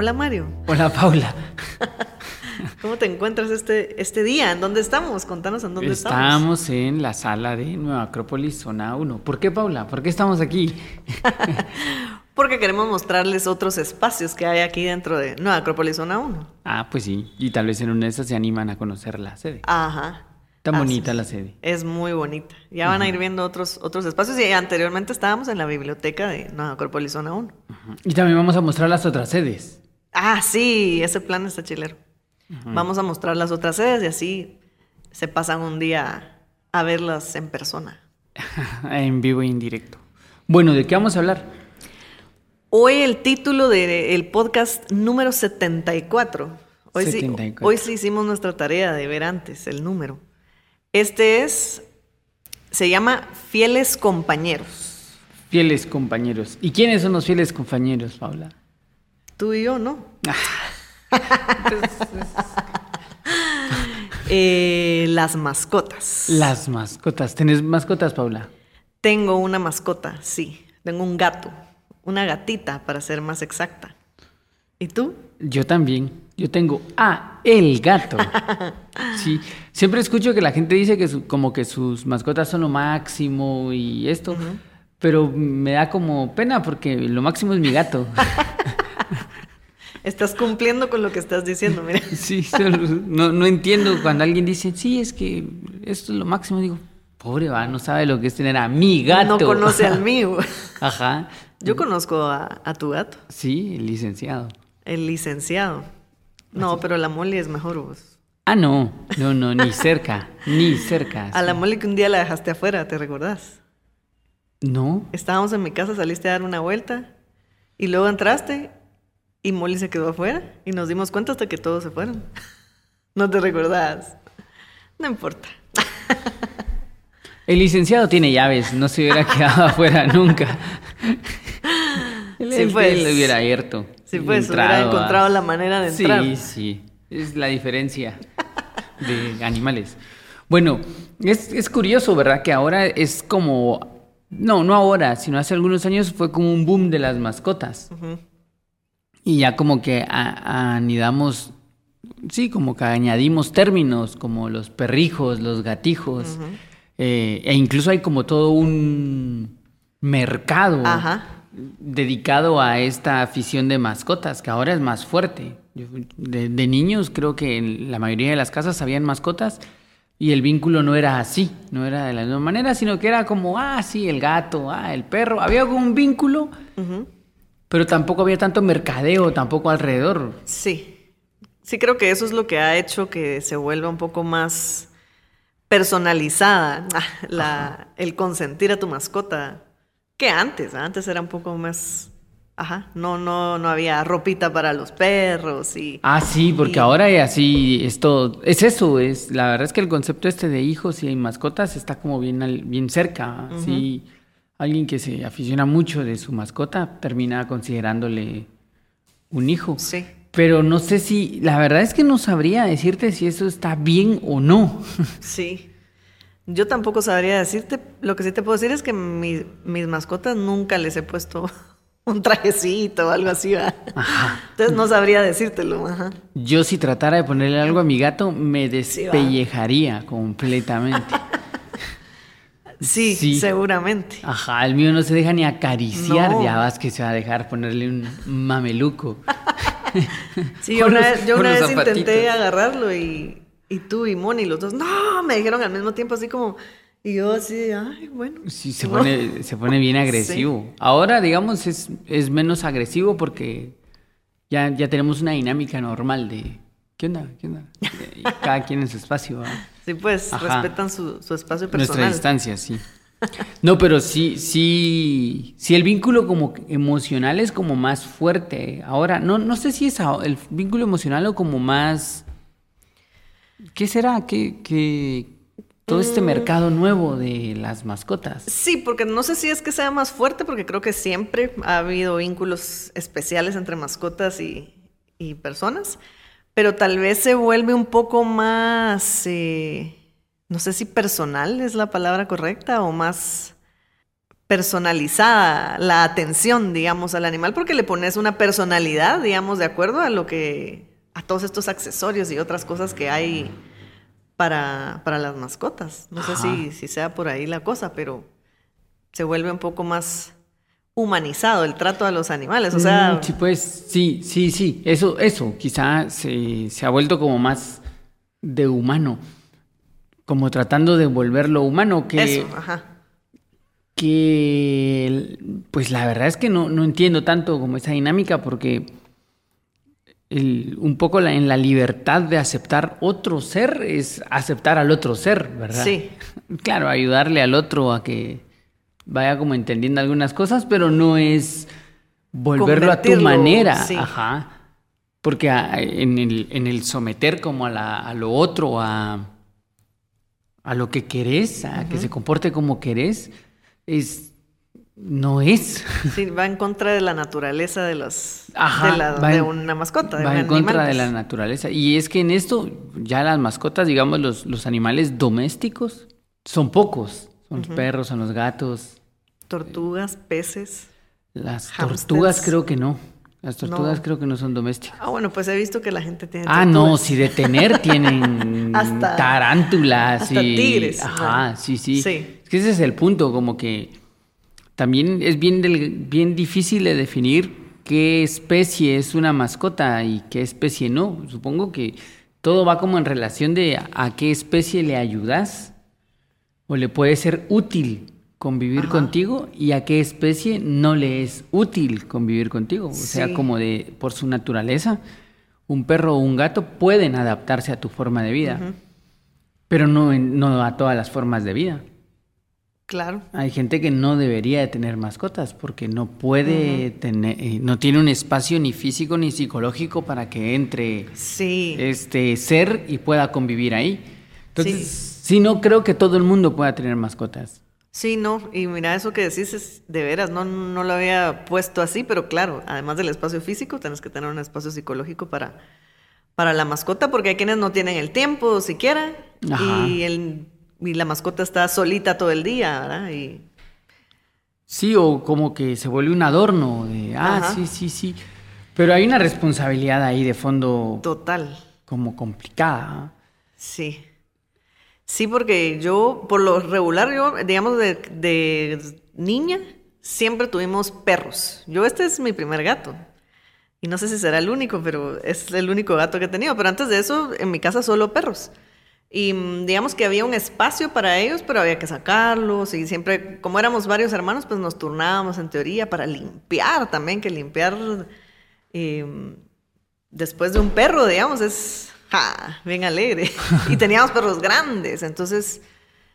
Hola Mario. Hola Paula. ¿Cómo te encuentras este, este día? ¿En dónde estamos? Contanos en dónde estamos. Estamos en la sala de Nueva Acrópolis, zona 1. ¿Por qué Paula? ¿Por qué estamos aquí? Porque queremos mostrarles otros espacios que hay aquí dentro de Nueva Acrópolis, zona 1. Ah, pues sí. Y tal vez en una de esas se animan a conocer la sede. Ajá. Tan Así bonita es. la sede. Es muy bonita. Ya van a ir viendo otros, otros espacios y anteriormente estábamos en la biblioteca de Nueva Acrópolis, zona 1. Ujú. Y también vamos a mostrar las otras sedes. Ah, sí, ese plan está chilero. Vamos a mostrar las otras sedes y así se pasan un día a verlas en persona. en vivo e indirecto. Bueno, ¿de qué vamos a hablar? Hoy el título del podcast número 74. Hoy, 74. Sí, hoy sí hicimos nuestra tarea de ver antes el número. Este es, se llama Fieles Compañeros. Fieles compañeros. ¿Y quiénes son los fieles compañeros, Paula? Tú y yo, ¿no? Eh, las mascotas. Las mascotas. ¿Tenés mascotas, Paula? Tengo una mascota, sí. Tengo un gato. Una gatita, para ser más exacta. ¿Y tú? Yo también. Yo tengo ah, el gato. Sí, siempre escucho que la gente dice que su- como que sus mascotas son lo máximo y esto, pero me da como pena porque lo máximo es mi gato. Estás cumpliendo con lo que estás diciendo, mira. Sí, no, no entiendo cuando alguien dice, sí, es que esto es lo máximo. Digo, pobre va, no sabe lo que es tener a mi gato. No conoce al mío. Ajá. Yo conozco a, a tu gato, Sí, el licenciado. el licenciado. No, pero la Molly es mejor vos. Ah, no, no, no, ni cerca, ni cerca. A la. Molly que un día la dejaste afuera, ¿te recordás? No, Estábamos en mi casa, saliste a dar una vuelta y luego entraste y Molly se quedó afuera y nos dimos cuenta hasta que todos se fueron. No te recordás. No importa. el licenciado tiene llaves, no se hubiera quedado afuera nunca. Él, Sí, él- pues. él lo hubiera abierto. Sí, pues, hubiera a- encontrado la manera de entrar. Sí, sí, es la diferencia de animales. Bueno, es, es curioso, ¿verdad? Que ahora es como, no, no ahora, sino hace algunos años fue como un boom de las mascotas. Y ya como que anidamos, sí, como que añadimos términos como los perrijos, los gatijos, eh, e incluso hay como todo un mercado Ajá. dedicado a esta afición de mascotas, que ahora es más fuerte. Yo, de, de niños creo que en la mayoría de las casas habían mascotas y el vínculo no era así, no era de la misma manera, sino que era como, ah, sí, el gato, ah, el perro, había un vínculo. Pero tampoco había tanto mercadeo, tampoco alrededor. Sí. Sí, creo que eso es lo que ha hecho que se vuelva un poco más personalizada ah, la, el consentir a tu mascota que antes. ¿ah? Antes era un poco más. Ajá. No, no, no había ropita para los perros y. Ah, sí, porque y- ahora es así, esto, es eso, es, la verdad es que el concepto este de hijos y mascotas está como bien, al- bien cerca, sí, alguien que se aficiona mucho de su mascota termina considerándole un hijo. Sí. Pero no sé si, la verdad es que no sabría decirte si eso está bien o no. Sí. Yo tampoco sabría decirte. Lo que sí te puedo decir es que mi- mis mascotas nunca les he puesto un trajecito o algo así. ¿va? Entonces no sabría decírtelo. Ajá. Yo si tratara de ponerle algo a mi gato, me Sí, despellejaría completamente. Sí, Sí. seguramente. Ajá, el mío no se deja ni acariciar, No. ya vas que se va a dejar ponerle un mameluco. Sí, yo una, los- vez, yo una intenté agarrarlo y, y tú y Moni, los dos, no, me dijeron al mismo tiempo así como, y yo así, ay, bueno. Sí, se No. pone, se pone bien agresivo. Ahora, digamos, es, es menos agresivo porque ya, ya tenemos una dinámica normal de ¿qué onda? ¿Qué onda? Cada quien en su espacio. ¿va? Sí, pues Ajá. respetan su, su espacio Nuestra personal. distancia, sí. No, pero sí, sí, sí el vínculo como emocional es como más fuerte. Ahora, no, no sé si es el vínculo emocional o como más. ¿Qué será? ¿Qué, qué- todo Mm. este mercado nuevo de las mascotas? Sí, porque no sé si es que sea más fuerte, porque creo que siempre ha habido vínculos especiales entre mascotas y, y personas, pero tal vez se vuelve un poco más, eh, no sé si personal es la palabra correcta o más personalizada la atención, digamos, al animal, porque le pones una personalidad, digamos, de acuerdo a lo que, a todos estos accesorios y otras cosas que hay para, para las mascotas. No sé si, si sea por ahí la cosa, pero se vuelve un poco más humanizado el trato a los animales, o sea... Mm, sí, pues, sí, sí, sí, eso, eso, quizá se, se ha vuelto como más de humano, como tratando de volverlo humano, que... Eso, ajá que pues la verdad es que no, no entiendo tanto como esa dinámica porque el, un poco la, en la libertad de aceptar otro ser es aceptar al otro ser, ¿verdad? Sí. Claro, ayudarle al otro a que vaya como entendiendo algunas cosas, pero no es volverlo a tu manera. sí. Ajá. Porque a- en, el, en el someter como a, la- a lo otro, a, a lo que querés, a que se comporte como querés, es no es. Sí, va en contra de la naturaleza de los Ajá, de, la- va de en- una mascota, de va en contra de la pues. naturaleza. Y es que en esto, ya las mascotas, digamos, los, los animales domésticos, son pocos. Son los perros, son los gatos. Tortugas, peces. Las tortugas creo que no. Las tortugas No. creo que no son domésticas. Ah, bueno, pues he visto que la gente tiene Ah, no, si de tener tienen Hasta- tarántulas hasta y tigres, Ajá, ¿no? sí, sí, Sí. Es que ese es el punto, como que también es bien del- bien difícil de definir qué especie es una mascota y qué especie no. Supongo que todo va como en relación de a qué especie le ayudas o le puede ser útil convivir Ajá. contigo y a qué especie no le es útil convivir contigo. O sea, como de por su naturaleza, un perro o un gato pueden adaptarse a tu forma de vida, pero no, no a todas las formas de vida. Claro. Hay gente que no debería de tener mascotas porque no puede tener, eh, no tiene un espacio ni físico ni psicológico para que entre Sí. este ser y pueda convivir ahí. Entonces, Sí. sí, no creo que todo el mundo pueda tener mascotas. Sí, no, y mira, eso que decís es de veras, no, no lo había puesto así, pero claro, además del espacio físico, tienes que tener un espacio psicológico para, para la mascota, porque hay quienes no tienen el tiempo siquiera, Ajá. y, el, y la mascota está solita todo el día, ¿verdad? Y Sí, o como que se vuelve un adorno de, ah, Ajá. sí, sí, sí. Pero hay una responsabilidad ahí de fondo total, como complicada. sí. Sí, porque yo, por lo regular, yo, digamos, de, niña, siempre tuvimos perros. Yo, este es mi primer gato. Y no sé si será el único, pero es el único gato que he tenido. Pero antes de eso, en mi casa solo perros. Y mm, digamos que había un espacio para ellos, pero había que sacarlos. Y siempre, como éramos varios hermanos, pues nos turnábamos en teoría para limpiar también, que limpiar eh, después de un perro, digamos, es ja, bien alegre. y teníamos perros grandes, entonces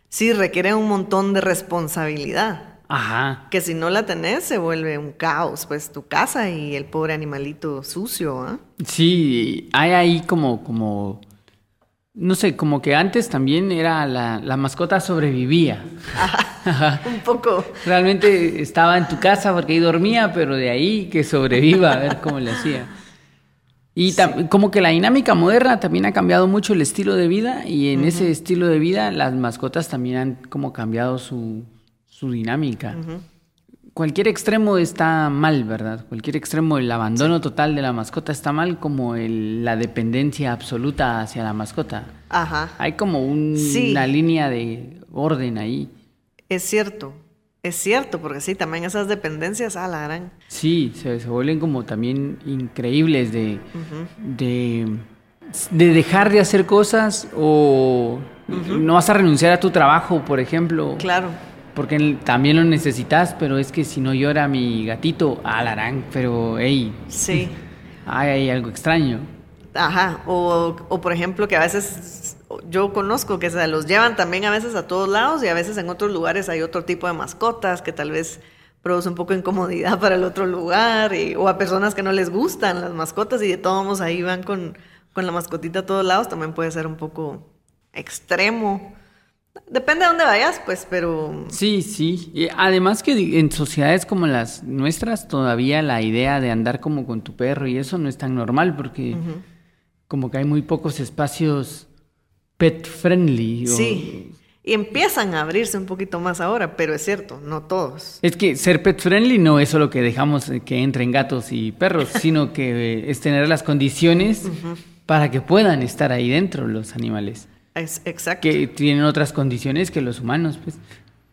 sí requiere un montón de responsabilidad. Ajá. Que si no la tenés, se vuelve un caos, pues tu casa y el pobre animalito sucio, ¿ah? Sí, hay ahí como, como, no sé, como que antes también era la, la mascota sobrevivía. Ajá. Un poco. Realmente estaba en tu casa porque ahí dormía, pero de ahí que sobreviva, a ver cómo le hacía. Y como que la dinámica moderna también ha cambiado mucho el estilo de vida y en ese estilo de vida las mascotas también han como cambiado su, su dinámica. Cualquier extremo está mal, ¿verdad? Cualquier extremo, el abandono total de la mascota está mal, como el- la dependencia absoluta hacia la mascota. Ajá. Hay como un- Sí. una línea de orden ahí. Es cierto. Es cierto, porque sí, también esas dependencias, a la gran. Sí, se, se vuelven como también increíbles de, de, de dejar de hacer cosas o no vas a renunciar a tu trabajo, por ejemplo. Claro. Porque también lo necesitas, pero es que si no llora mi gatito, alarán, pero hey, Sí. hay, hay algo extraño. Ajá, o, o por ejemplo que a veces yo conozco que se los llevan también a veces a todos lados y a veces en otros lugares hay otro tipo de mascotas que tal vez produce un poco de incomodidad para el otro lugar y- o a personas que no les gustan las mascotas y de todos modos ahí van con, con la mascotita a todos lados, también puede ser un poco extremo. Depende de dónde vayas, pues, pero Sí, sí. Y además que en sociedades como las nuestras todavía la idea de andar como con tu perro y eso no es tan normal porque como que hay muy pocos espacios pet friendly. o- sí. Y empiezan a abrirse un poquito más ahora, pero es cierto, no todos. Es que ser pet friendly no es solo que dejamos que entren gatos y perros, sino que es tener las condiciones para que puedan estar ahí dentro los animales. Es, exacto. Que tienen otras condiciones que los humanos, pues.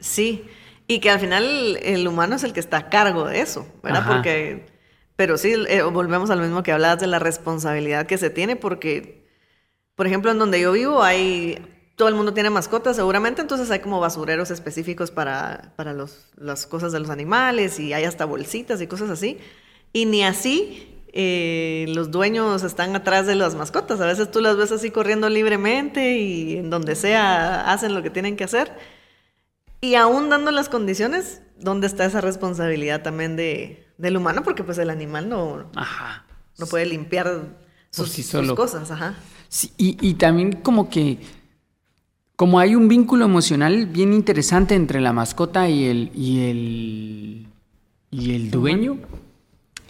Sí, y que al final el humano es el que está a cargo de eso, ¿verdad? Porque, pero sí, eh, volvemos al mismo que hablabas de la responsabilidad que se tiene, porque, por ejemplo, en donde yo vivo hay todo el mundo tiene mascotas seguramente, entonces hay como basureros específicos para, para los, las cosas de los animales y hay hasta bolsitas y cosas así. Y ni así eh, los dueños están atrás de las mascotas. A veces tú las ves así corriendo libremente y en donde sea hacen lo que tienen que hacer. Y aún dando las condiciones, ¿dónde está esa responsabilidad también de, del humano? Porque pues el animal no, no puede limpiar sus, cosas. Ajá. y, y también como que como hay un vínculo emocional bien interesante entre la mascota y el, y el, y el dueño,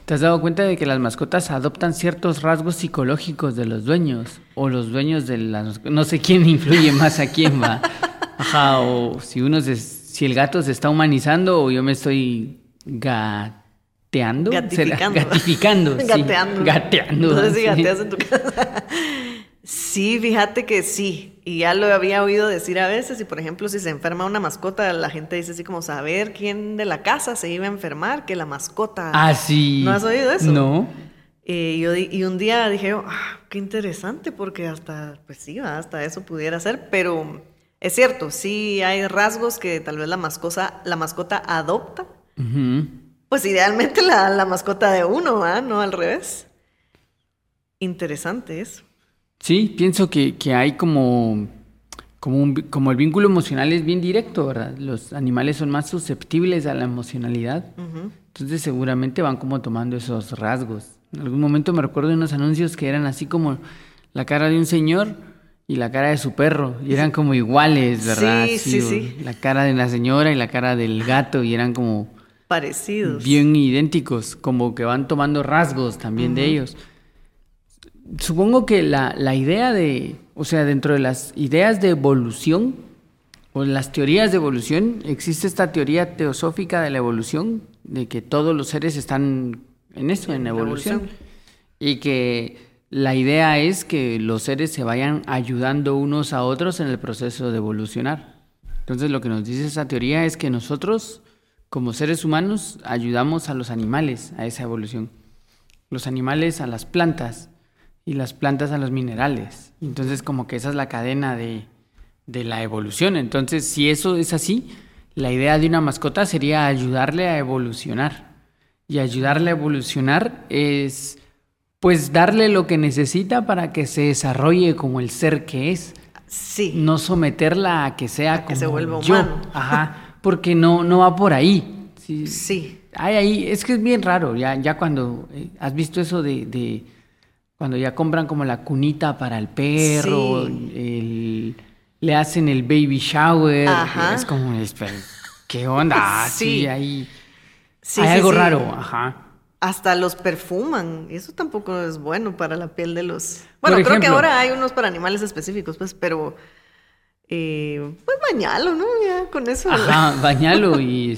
¿te has dado cuenta de que las mascotas adoptan ciertos rasgos psicológicos de los dueños? O los dueños de las... No sé quién influye más a quién va. Ajá, o si uno si el gato se está humanizando o yo me estoy gateando. Gatificando. Gatificando. gateando. Gateando. No sé si gateas en tu casa. Sí, fíjate que sí. Y ya lo había oído decir a veces. Y por ejemplo, si se enferma una mascota, la gente dice así como saber quién de la casa se iba a enfermar, que la mascota. Ah, sí. ¿No has oído eso? No. Eh, yo, y un día dije, ah, qué interesante, porque hasta, pues sí, hasta eso pudiera ser. Pero es cierto, sí hay rasgos que tal vez la mascota, la mascota adopta. Pues idealmente la, la mascota de uno, ¿ah? No al revés. Interesante eso. Sí, pienso que, hay como, como, como el vínculo emocional es bien directo, ¿verdad? Los animales son más susceptibles a la emocionalidad. Entonces seguramente van como tomando esos rasgos. En algún momento me recuerdo de unos anuncios que eran así como la cara de un señor y la cara de su perro. Y eran como iguales, ¿verdad? Sí, sí, sí. La cara de la señora y la cara del gato y eran como... Parecidos. Bien idénticos, como que van tomando rasgos también de ellos supongo que la, la, idea de, o sea, dentro de las ideas de evolución o las teorías de evolución, existe esta teoría teosófica de la evolución, de que todos los seres están en eso, en evolución. Y que la idea es que los seres se vayan ayudando unos a otros en el proceso de evolucionar. Entonces lo que nos dice esa teoría es que nosotros, como seres humanos, ayudamos a los animales a esa evolución. Los animales a las plantas, y las plantas a los minerales. Entonces como que esa es la cadena de, la evolución. Entonces si eso es así, la idea de una mascota sería ayudarle a evolucionar. Y ayudarle a evolucionar es pues darle lo que necesita para que se desarrolle como el ser que es. Sí. No someterla a que sea que se vuelva humano. Ajá, porque no, no va por ahí. Sí. sí. Ahí, es que es bien raro, ya, ya cuando eh, has visto eso de cuando ya compran como la cunita para el perro, le hacen el baby shower, es como, ¿qué onda? Sí, hay, hay algo raro, ajá. Hasta los perfuman, eso tampoco es bueno para la piel de los... Bueno, creo que ahora hay unos para animales específicos, pues, pero... Eh, pues bañalo, ¿no? Ya con eso. Ajá, bañalo y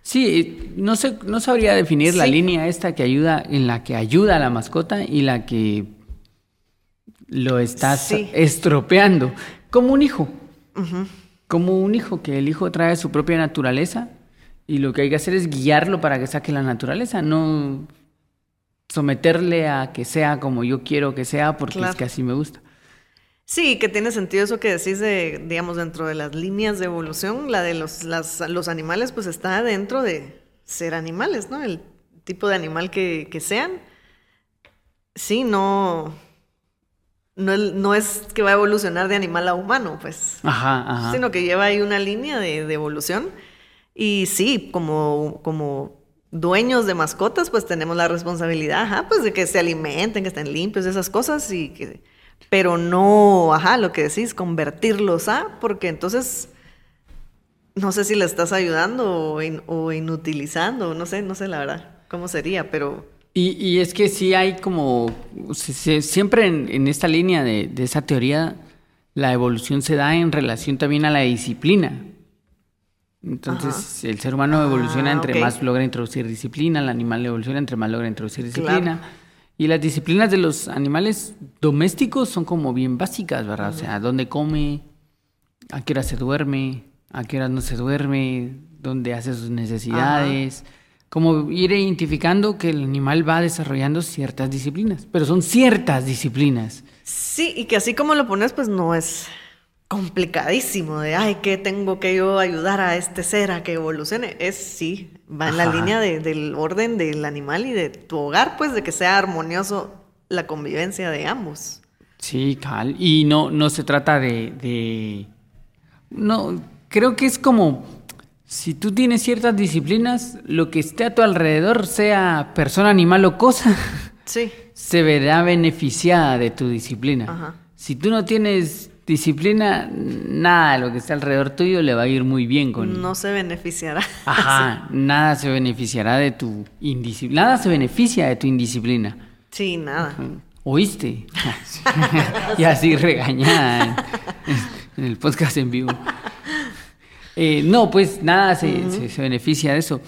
Sí, no sé, no sabría definir la línea esta que ayuda, en la que ayuda a la mascota y la que lo estás estropeando. Como un hijo. Como un hijo, que el hijo trae su propia naturaleza y lo que hay que hacer es guiarlo para que saque la naturaleza, no someterle a que sea como yo quiero que sea porque es que así me gusta. Sí, que tiene sentido eso que decís de, digamos, dentro de las líneas de evolución, la de los, los animales, pues está dentro de ser animales, ¿no? El tipo de animal que, sean. Sí, no, no, es que va a evolucionar de animal a humano, pues. Ajá, ajá. Sino que lleva ahí una línea de, de evolución. Y sí, como, como dueños de mascotas, pues tenemos la responsabilidad, ajá, pues de que se alimenten, que estén limpios, esas cosas y que pero no, ajá, lo que decís, convertirlos a, porque entonces no sé si le estás ayudando o, inutilizando, no sé, no sé la verdad cómo sería, pero... Y, es que sí hay como, siempre en, esta línea de, esa teoría la evolución se da en relación también a la disciplina. Entonces, el ser humano evoluciona Ah, entre más logra introducir disciplina, el animal evoluciona entre más logra introducir disciplina. Y las disciplinas de los animales domésticos son como bien básicas, ¿verdad? O sea, dónde come, a qué hora se duerme, a qué hora no se duerme, dónde hace sus necesidades. Como ir identificando que el animal va desarrollando ciertas disciplinas, pero son ciertas disciplinas. Sí, y que así como lo pones, pues no es complicadísimo de, ay, ¿qué tengo que yo ayudar a este ser a que evolucione? Es sí, va en la línea de- del orden del animal y de tu hogar, pues de que sea armonioso la convivencia de ambos. Sí, cal. Y no, no se trata de, de- No, creo que es como... Si tú tienes ciertas disciplinas, lo que esté a tu alrededor, sea persona, animal o cosa, Sí, se verá beneficiada de tu disciplina. Ajá. Si tú no tienes disciplina, nada lo que está alrededor tuyo le va a ir muy bien con... no se beneficiará. Ajá, nada se beneficiará de tu indisciplina. Nada se beneficia de tu indisciplina. Sí, nada. ¿Oíste? y así regañada en, en el podcast en vivo. Eh, no, pues nada se, se- se beneficia de eso.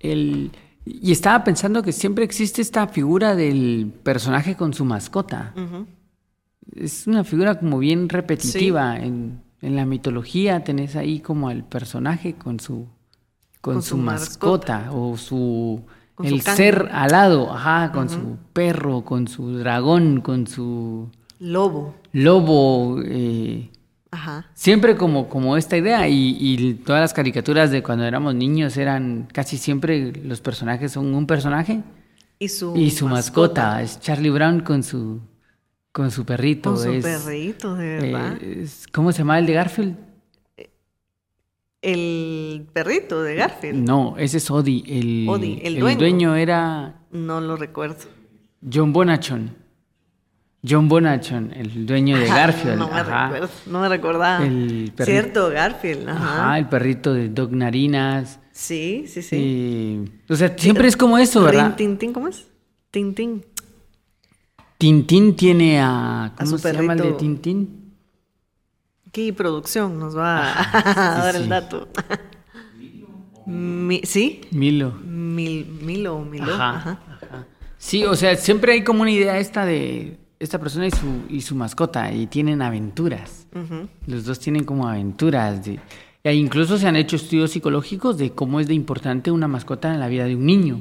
El- y estaba pensando que siempre existe esta figura del personaje con su mascota. Ujú. Es una figura como bien repetitiva. En, en la mitología tenés ahí como al personaje con su, con Con su, su mascota, o su... Con el su ser alado, ajá, con su perro, con su dragón, con su Lobo. lobo. eh, Ajá. siempre como, como esta idea. Y, y todas las caricaturas de cuando éramos niños eran casi siempre los personajes son un personaje Y su, y su mascota. Es Charlie Brown con su, con su perrito. Con su es, perrito, de eh, verdad. es- ¿Cómo se llama el de Garfield? El perrito de Garfield. No, ese es Odie. El, Odie, el dueño. era No lo recuerdo. John Bonachon. John Bonachon, el dueño de Garfield. no me ajá. recuerdo. No me recordaba. El perrito. Cierto, Garfield. Ajá. Ajá, el perrito de Doc Narinas. Sí, sí, sí. Eh, o sea, siempre es como eso, ¿verdad? Rin, tin, tin, ¿cómo es? Tintín. Tintín tiene a. ¿Cómo su se llama el de. Tintín? Aquí producción nos va a dar sí. el dato. Mi- ¿Sí? Milo. Mil, Milo o Milo. Ajá, Ajá. ajá. Sí, o sea, siempre hay como una idea esta de esta persona y su, y su mascota y tienen aventuras. Los dos tienen como aventuras. De, e incluso se han hecho estudios psicológicos de cómo es de importante una mascota en la vida de un niño.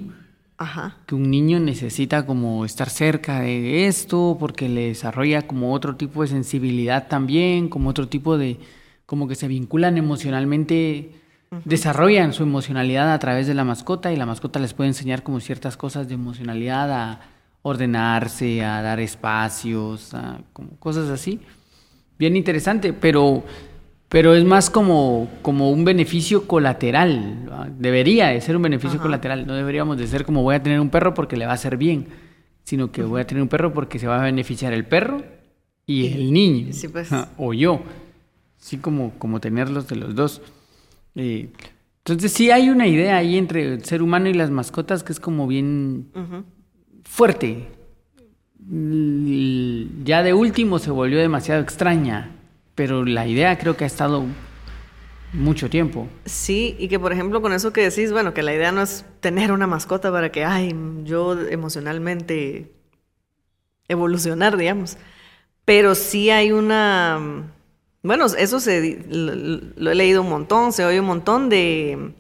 Ajá. Que un niño necesita como estar cerca de esto porque le desarrolla como otro tipo de sensibilidad también, como otro tipo de, como que se vinculan emocionalmente, desarrollan su emocionalidad a través de la mascota y la mascota les puede enseñar como ciertas cosas de emocionalidad, a ordenarse, a dar espacios, a como cosas así. Bien interesante, pero, pero es más como, como un beneficio colateral. ¿va? Debería de ser un beneficio colateral. No deberíamos de ser como voy a tener un perro porque le va a hacer bien, sino que voy a tener un perro porque se va a beneficiar el perro y el niño. Sí, pues. O yo. Sí, como, como tenerlos de los dos. Eh, entonces sí hay una idea ahí entre el ser humano y las mascotas que es como bien fuerte. Ya de último se volvió demasiado extraña, pero la idea creo que ha estado mucho tiempo. Sí, y que por ejemplo con eso que decís, bueno, que la idea no es tener una mascota para que, ay, yo emocionalmente evolucionar, digamos. Pero sí hay una, bueno, eso se, lo he leído un montón, se oye un montón de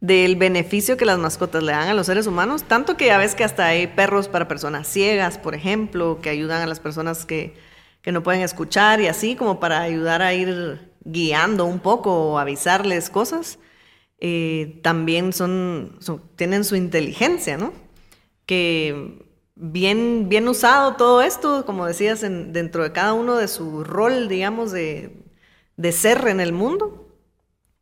del beneficio que las mascotas le dan a los seres humanos, tanto que ya ves que hasta hay perros para personas ciegas, por ejemplo, que ayudan a las personas que, que no pueden escuchar y así como para ayudar a ir guiando un poco o avisarles cosas. Eh, también son, son- tienen su inteligencia, ¿no? Que bien, bien usado todo esto, como decías, en- dentro de cada uno de su rol, digamos, de, de ser en el mundo,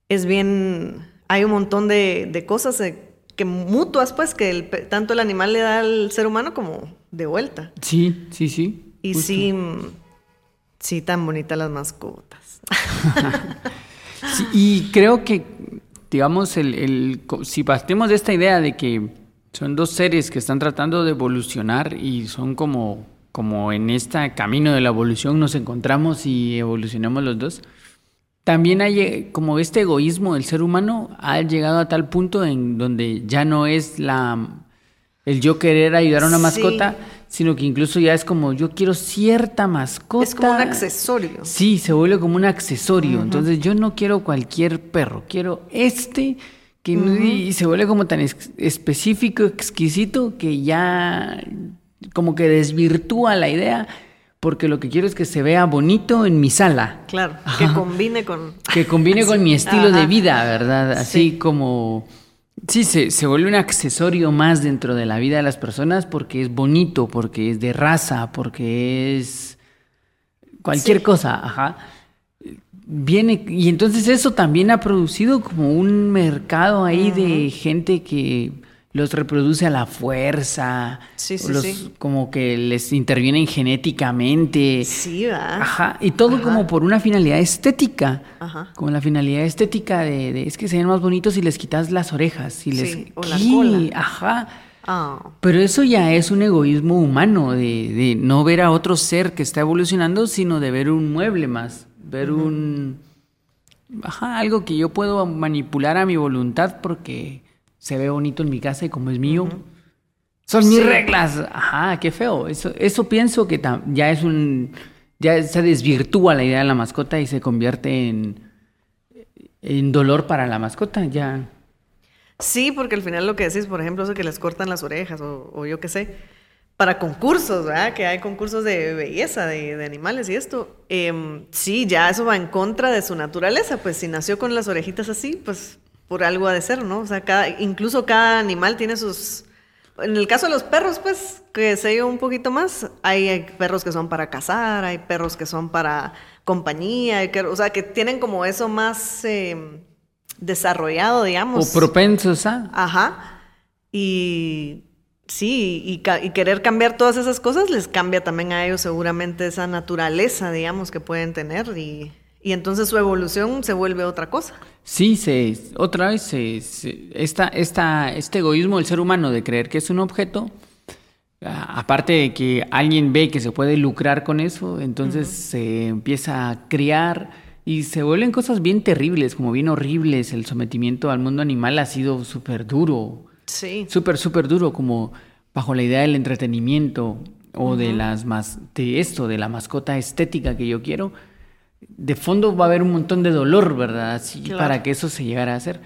es bien, hay un montón de, de cosas eh, que mutuas, pues, que el tanto el animal le da al ser humano como de vuelta. Sí, sí, sí. Y justo. sí, sí, tan bonitas las mascotas. Sí, y creo que, digamos, el, el- si partimos de esta idea de que son dos seres que están tratando de evolucionar y son como como en este camino de la evolución nos encontramos y evolucionamos los dos, también hay eh, como este egoísmo del ser humano ha llegado a tal punto en donde ya no es la el yo querer ayudar a una mascota, sino que incluso ya es como yo quiero cierta mascota. Es como un accesorio. Sí, se vuelve como un accesorio. Entonces yo no quiero cualquier perro, quiero este que y se vuelve como tan específico, exquisito que ya como que desvirtúa la idea porque lo que quiero es que se vea bonito en mi sala. Claro, que combine con... Que combine con mi estilo de vida, ¿verdad? Así como... Sí, se, se, vuelve un accesorio más dentro de la vida de las personas porque es bonito, porque es de raza, porque es cualquier cosa, ajá. Viene, y entonces eso también ha producido como un mercado ahí de gente que los reproduce a la fuerza, sí, sí, como que les intervienen genéticamente. Sí, va. Ajá, y todo como por una finalidad estética. Ajá. Como la finalidad estética de, es que se ven más bonitos si les quitas las orejas, y les o la cola. Ajá. Ah. Pero eso ya es un egoísmo humano, de, de, no ver a otro ser que está evolucionando, sino de ver un mueble más, ver un... Ajá, algo que yo puedo manipular a mi voluntad porque se ve bonito en mi casa y como es mío, son mis reglas. Ajá, qué feo. Eso, eso pienso que ya es un. Ya se desvirtúa la idea de la mascota y se convierte en, en dolor para la mascota. Ya. Sí, porque al final lo que decís, por ejemplo, eso que les cortan las orejas o, yo qué sé, para concursos, ¿verdad? Que hay concursos de belleza de, animales y esto. Em, sí, ya eso va en contra de su naturaleza. Pues si nació con las orejitas así, pues por algo ha de ser, ¿no? O sea, cada, incluso cada animal tiene sus... En el caso de los perros, pues, que sé yo un poquito más, hay, perros que son para cazar, hay perros que son para compañía, hay o sea, que tienen como eso más em, desarrollado, digamos. O propensos a. Ajá. Y sí, y, y, querer cambiar todas esas cosas les cambia también a ellos seguramente esa naturaleza, digamos, que pueden tener y y entonces su evolución se vuelve otra cosa. Sí, se, otra vez se, esta, este egoísmo del ser humano de creer que es un objeto, aparte de que alguien ve que se puede lucrar con eso, entonces se empieza a criar y se vuelven cosas bien terribles, como bien horribles. El sometimiento al mundo animal ha sido súper duro. Sí. Súper, súper duro, como bajo la idea del entretenimiento o de las más de esto, de la mascota estética que yo quiero de fondo va a haber un montón de dolor, ¿verdad? Así, Para que eso se llegara a hacer.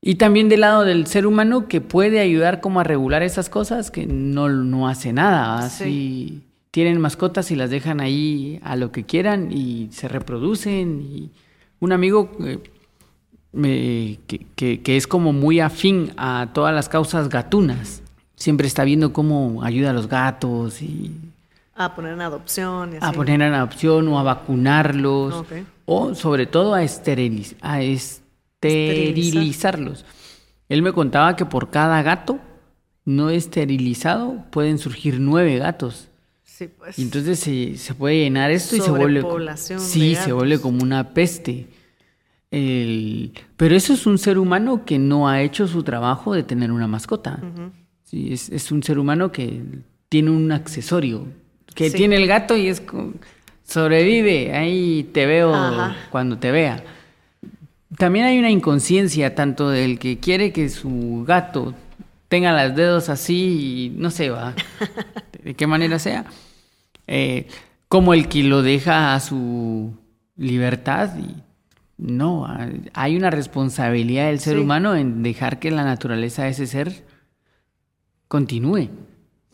Y también del lado del ser humano que puede ayudar como a regular esas cosas, que no, no hace nada. Así tienen mascotas y las dejan ahí a lo que quieran y se reproducen. Y un amigo eh, que, que, es como muy afín a todas las causas gatunas, siempre está viendo cómo ayuda a los gatos y a poner en adopción. A poner en adopción o a vacunarlos. O sobre todo a, a esterilizarlos. Él me contaba que por cada gato no esterilizado pueden surgir nueve gatos. Sí, pues. Y entonces se, se, puede llenar esto y se vuelve. Sí, se vuelve como una peste. El, pero eso es un ser humano que no ha hecho su trabajo de tener una mascota. sí, es, es, un ser humano que tiene un accesorio que tiene el gato y es como, sobrevive, ahí te veo cuando te vea. También hay una inconsciencia tanto del que quiere que su gato tenga los dedos así y no sé, va, de qué manera sea, eh, como el que lo deja a su libertad y no, hay una responsabilidad del ser humano en dejar que la naturaleza de ese ser continúe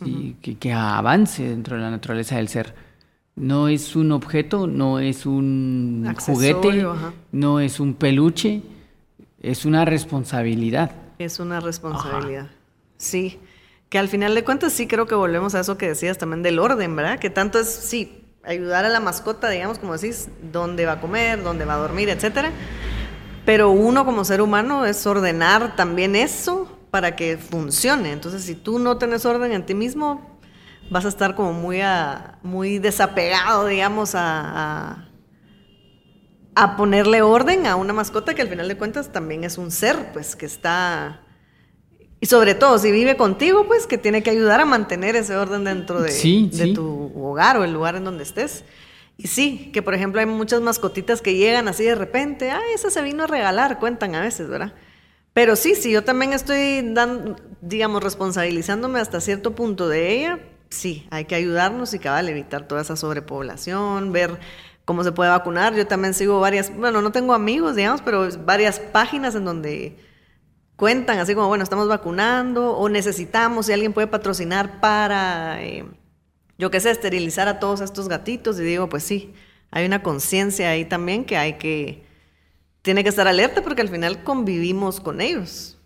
y que, avance dentro de la naturaleza del ser. No es un objeto, no es un juguete, no es un peluche, es una responsabilidad. Es una responsabilidad. Sí, que al final de cuentas sí creo que volvemos a eso que decías también del orden, ¿verdad? Que tanto es, sí, ayudar a la mascota, digamos, como decís, dónde va a comer, dónde va a dormir, etcétera. Pero uno como ser humano es ordenar también eso para que funcione. Entonces, si tú no tienes orden en ti mismo, vas a estar como muy, muy desapegado, digamos, a, a, ponerle orden a una mascota que al final de cuentas también es un ser, pues, que está Y sobre todo, si vive contigo, pues que tiene que ayudar a mantener ese orden dentro de, de tu hogar o el lugar en donde estés. Y sí, que por ejemplo hay muchas mascotitas que llegan así de repente, ah, esa se vino a regalar, cuentan a veces, ¿verdad? Pero sí, sí, yo también estoy dando, digamos, responsabilizándome hasta cierto punto de ella, sí, hay que ayudarnos y cabal evitar toda esa sobrepoblación, ver cómo se puede vacunar. Yo también sigo varias, bueno, no tengo amigos, digamos, pero varias páginas en donde cuentan así como, bueno, estamos vacunando o necesitamos, si alguien puede patrocinar para, eh, yo qué sé, esterilizar a todos estos gatitos. Y digo, pues sí, hay una conciencia ahí también que hay que, tiene que estar alerta porque al final convivimos con ellos.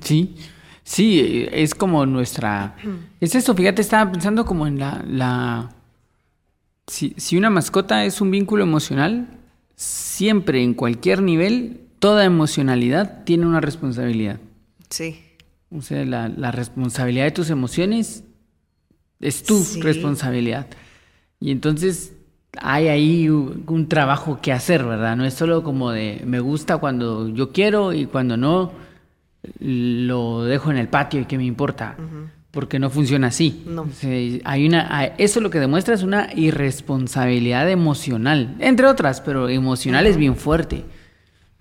sí, sí, es como nuestra... Es eso, fíjate, estaba pensando como en la... la... Si, si una mascota es un vínculo emocional, siempre en cualquier nivel toda emocionalidad tiene una responsabilidad. Sí. O sea, la, responsabilidad de tus emociones es tu responsabilidad. Y entonces hay ahí un, trabajo que hacer, ¿verdad? No es solo como de me gusta cuando yo quiero y cuando no lo dejo en el patio y qué me importa. Porque no funciona así. No. hay una, eso lo que demuestra es una irresponsabilidad emocional, entre otras, pero emocional es bien fuerte.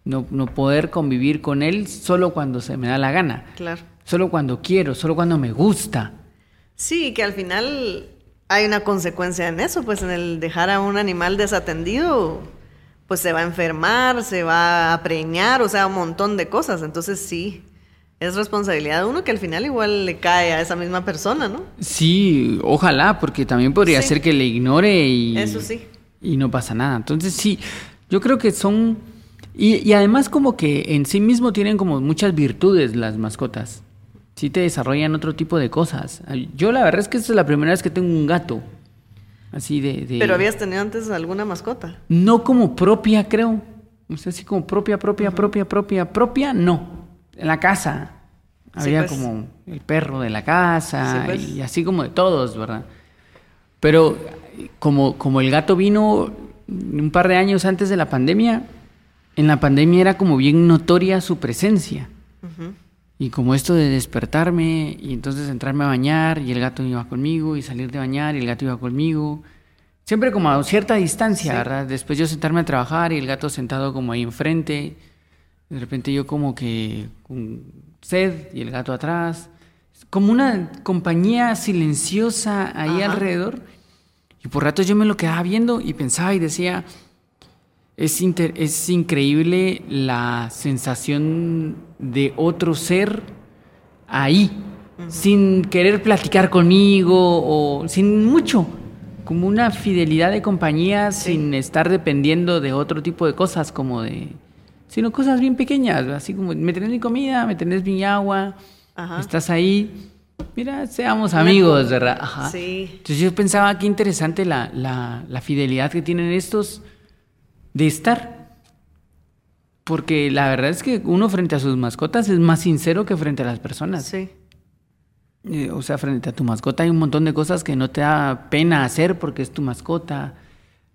No, no poder convivir con él solo cuando se me da la gana. Claro. Solo cuando quiero, solo cuando me gusta. Sí, que al final hay una consecuencia en eso, pues en el dejar a un animal desatendido, pues se va a enfermar, se va a preñar, o sea, un montón de cosas. Entonces sí, es responsabilidad de uno que al final igual le cae a esa misma persona, ¿no? Sí, ojalá, porque también podría ser que le ignore y... Eso sí. Y no pasa nada. Entonces sí, yo creo que son y, además como que en sí mismo tienen como muchas virtudes las mascotas. Sí te desarrollan otro tipo de cosas. Yo la verdad es que esta es la primera vez que tengo un gato. Así de, ¿Pero habías tenido antes alguna mascota? No como propia, creo. O sea, así como propia, propia, propia, propia, propia, no. En la casa. Había pues. como el perro de la casa pues. y así como de todos, ¿verdad? Pero como, como el gato vino un par de años antes de la pandemia, en la pandemia era como bien notoria su presencia. Y como esto de despertarme y entonces entrarme a bañar y el gato iba conmigo y salir de bañar y el gato iba conmigo. Siempre como a cierta distancia, ¿verdad? Después yo sentarme a trabajar y el gato sentado como ahí enfrente. De repente yo como que con sed y el gato atrás. Como una compañía silenciosa ahí alrededor. Y por rato yo me lo quedaba viendo y pensaba y decía, es, es increíble la sensación de otro ser ahí, sin querer platicar conmigo o sin mucho, como una fidelidad de compañía sin estar dependiendo de otro tipo de cosas, como de, sino cosas bien pequeñas, así como me tenés mi comida, me tenés mi agua, estás ahí. Mira, seamos amigos, ¿verdad? Entonces yo pensaba qué interesante la, la, la fidelidad que tienen estos de estar. Porque la verdad es que uno frente a sus mascotas es más sincero que frente a las personas. Sí. Eh, o sea, frente a tu mascota hay un montón de cosas que no te da pena hacer porque es tu mascota.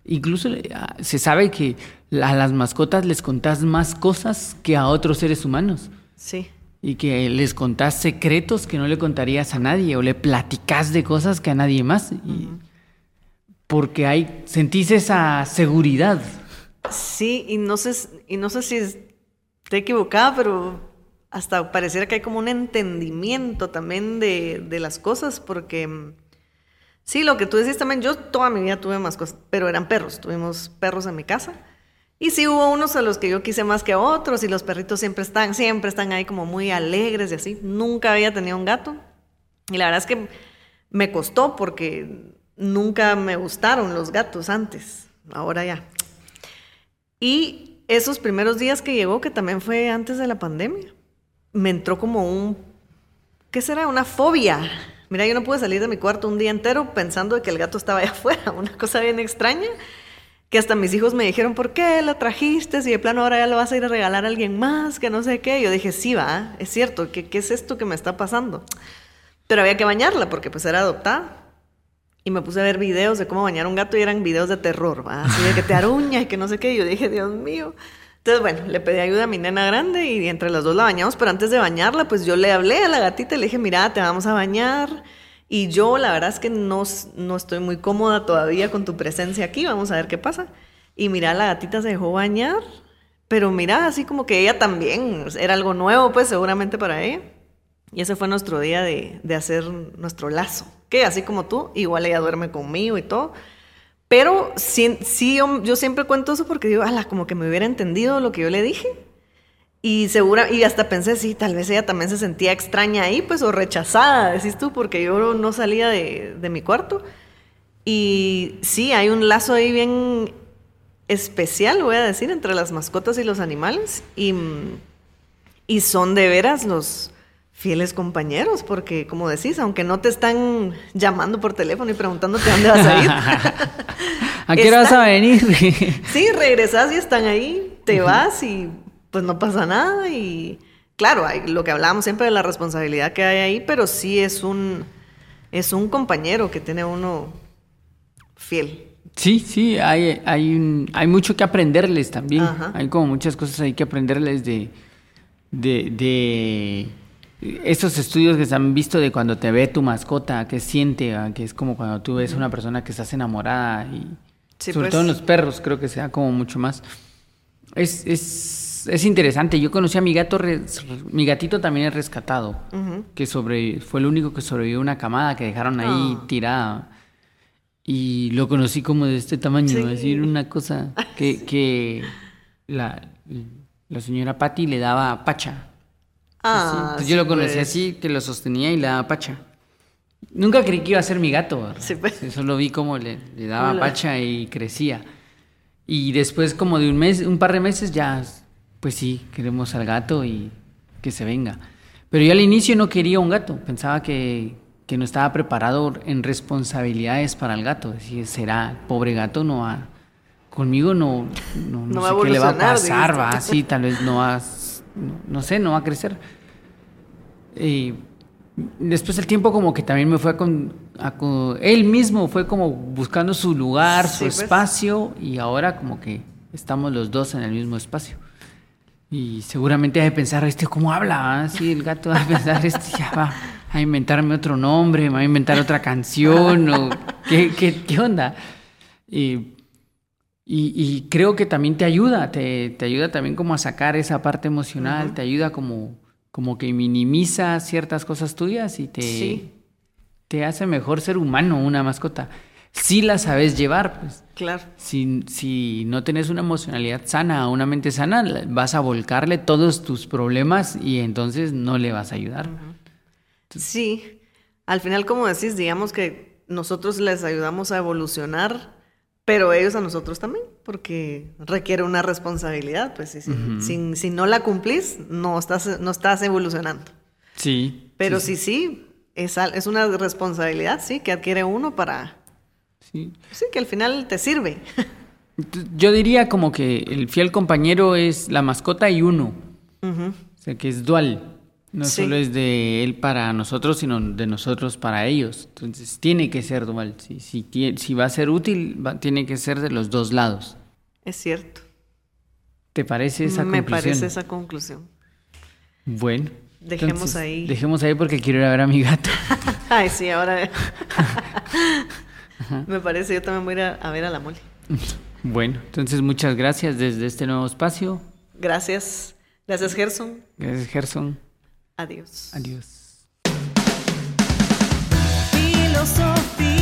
Incluso ah, se sabe que a las mascotas les contás más cosas que a otros seres humanos. Sí. Y que les contás secretos que no le contarías a nadie o le platicás de cosas que a nadie más. Porque hay, sentís esa seguridad. Sí, y no sé, y no sé si estoy equivocada, pero hasta pareciera que hay como un entendimiento también de, de, las cosas, porque sí, lo que tú decís también, yo toda mi vida tuve más cosas, pero eran perros, tuvimos perros en mi casa. Y sí hubo unos a los que yo quise más que a otros, y los perritos siempre están, siempre están ahí como muy alegres y así. Nunca había tenido un gato. Y la verdad es que me costó porque nunca me gustaron los gatos antes. Ahora ya, y esos primeros días que llegó, que también fue antes de la pandemia, me entró como un, ¿qué será? Una fobia. Mira, yo no pude salir de mi cuarto un día entero pensando de que el gato estaba allá afuera, una cosa bien extraña, que hasta mis hijos me dijeron, ¿por qué la trajiste? Si de plano ahora ya lo vas a ir a regalar a alguien más, que no sé qué. Yo dije, sí, va, es cierto, ¿qué, qué es esto que me está pasando? Pero había que bañarla porque pues era adoptada. Y me puse a ver videos de cómo bañar un gato y eran videos de terror, así de que te aruña y que no sé qué. Y yo dije, Dios mío. Entonces, bueno, le pedí ayuda a mi nena grande y entre las dos la bañamos, pero antes de bañarla, pues yo le hablé a la gatita y le dije, mira, te vamos a bañar. Y yo, la verdad es que no, no estoy muy cómoda todavía con tu presencia aquí, vamos a ver qué pasa. Y mira, la gatita se dejó bañar, pero mira, así como que ella también, era algo nuevo, pues seguramente para ella. Y ese fue nuestro día de, de hacer nuestro lazo, que así como tú, igual ella duerme conmigo y todo. Pero sí, sí yo, siempre cuento eso porque digo, ala, como que me hubiera entendido lo que yo le dije. Y segura, y hasta pensé, sí, tal vez ella también se sentía extraña ahí, pues, o rechazada, decís tú, porque yo no salía de, de mi cuarto. Y sí, hay un lazo ahí bien especial, voy a decir, entre las mascotas y los animales. Y, y son de veras los, fieles compañeros, porque como decís, aunque no te están llamando por teléfono y preguntándote dónde vas a ir. ¿A qué hora vas a venir? sí, regresas y están ahí, te vas y pues no pasa nada y claro, hay lo que hablábamos siempre de la responsabilidad que hay ahí, pero sí es un es un compañero que tiene uno fiel. Sí, sí, hay, hay, hay mucho que aprenderles también. Hay como muchas cosas hay que aprenderles de, de estos estudios que se han visto de cuando te ve tu mascota, que siente, ah, que es como cuando tú ves una persona que estás enamorada y sobre pues. todo en los perros creo que sea como mucho más. Es, es, es interesante. Yo conocí a mi gato, mi gatito también es rescatado, que sobre, fue el único que sobrevivió a una camada que dejaron ahí ah. tirada. Y lo conocí como de este tamaño, es decir, una cosa que, que la, la señora Patty le daba pacha. Ah, pues yo lo conocí pues. así, que lo sostenía y le daba pacha. Nunca creí que iba a ser mi gato. Sí, pues. Solo vi cómo le, daba pacha y crecía. Y después como de un mes, un par de meses ya, pues sí, queremos al gato y que se venga. Pero yo al inicio no quería un gato. Pensaba que, que no estaba preparado en responsabilidades para el gato. Decía, será, pobre gato, no va... Conmigo no, no, sé qué le va a pasar, va así, tal vez no va no, sé, no va a crecer. Y después el tiempo como que también me fue con, él mismo fue como buscando su lugar, su pues. espacio y ahora como que estamos los dos en el mismo espacio. Y seguramente hay de pensar, este, ¿cómo habla? Ah, sí, el gato va a pensar, este ya va a inventarme otro nombre, va a inventar otra canción, o ¿qué, qué, qué onda? Y y, creo que también te ayuda, te, ayuda también como a sacar esa parte emocional, te ayuda como, como que minimiza ciertas cosas tuyas y te, te hace mejor ser humano una mascota. Si la sabes llevar, pues. Claro. Si, si no tienes una emocionalidad sana, una mente sana, vas a volcarle todos tus problemas y entonces no le vas a ayudar. Sí. Al final, como decís, digamos que nosotros les ayudamos a evolucionar pero ellos a nosotros también, porque requiere una responsabilidad, pues si, si, no la cumplís, no estás, no estás evolucionando. Sí. Pero sí, sí, es, es, una responsabilidad, sí, que adquiere uno para... Sí. Sí, que al final te sirve. Yo diría como que el fiel compañero es la mascota y uno. O sea, que es dual. No solo es de él para nosotros, sino de nosotros para ellos. Entonces tiene que ser dual. Si, si, si va a ser útil, tiene que ser de los dos lados. Es cierto. ¿Te parece esa Me conclusión? Me parece esa conclusión. Bueno. Dejemos ahí. Dejemos ahí porque quiero ir a ver a mi gato. Ay, sí, ahora. Me parece, yo también voy a ir a, ver a la mole. Bueno, entonces muchas gracias desde este nuevo espacio. Gracias. Gracias, Gerson. Gracias, Gerson. Adiós. Adiós. Filosofía.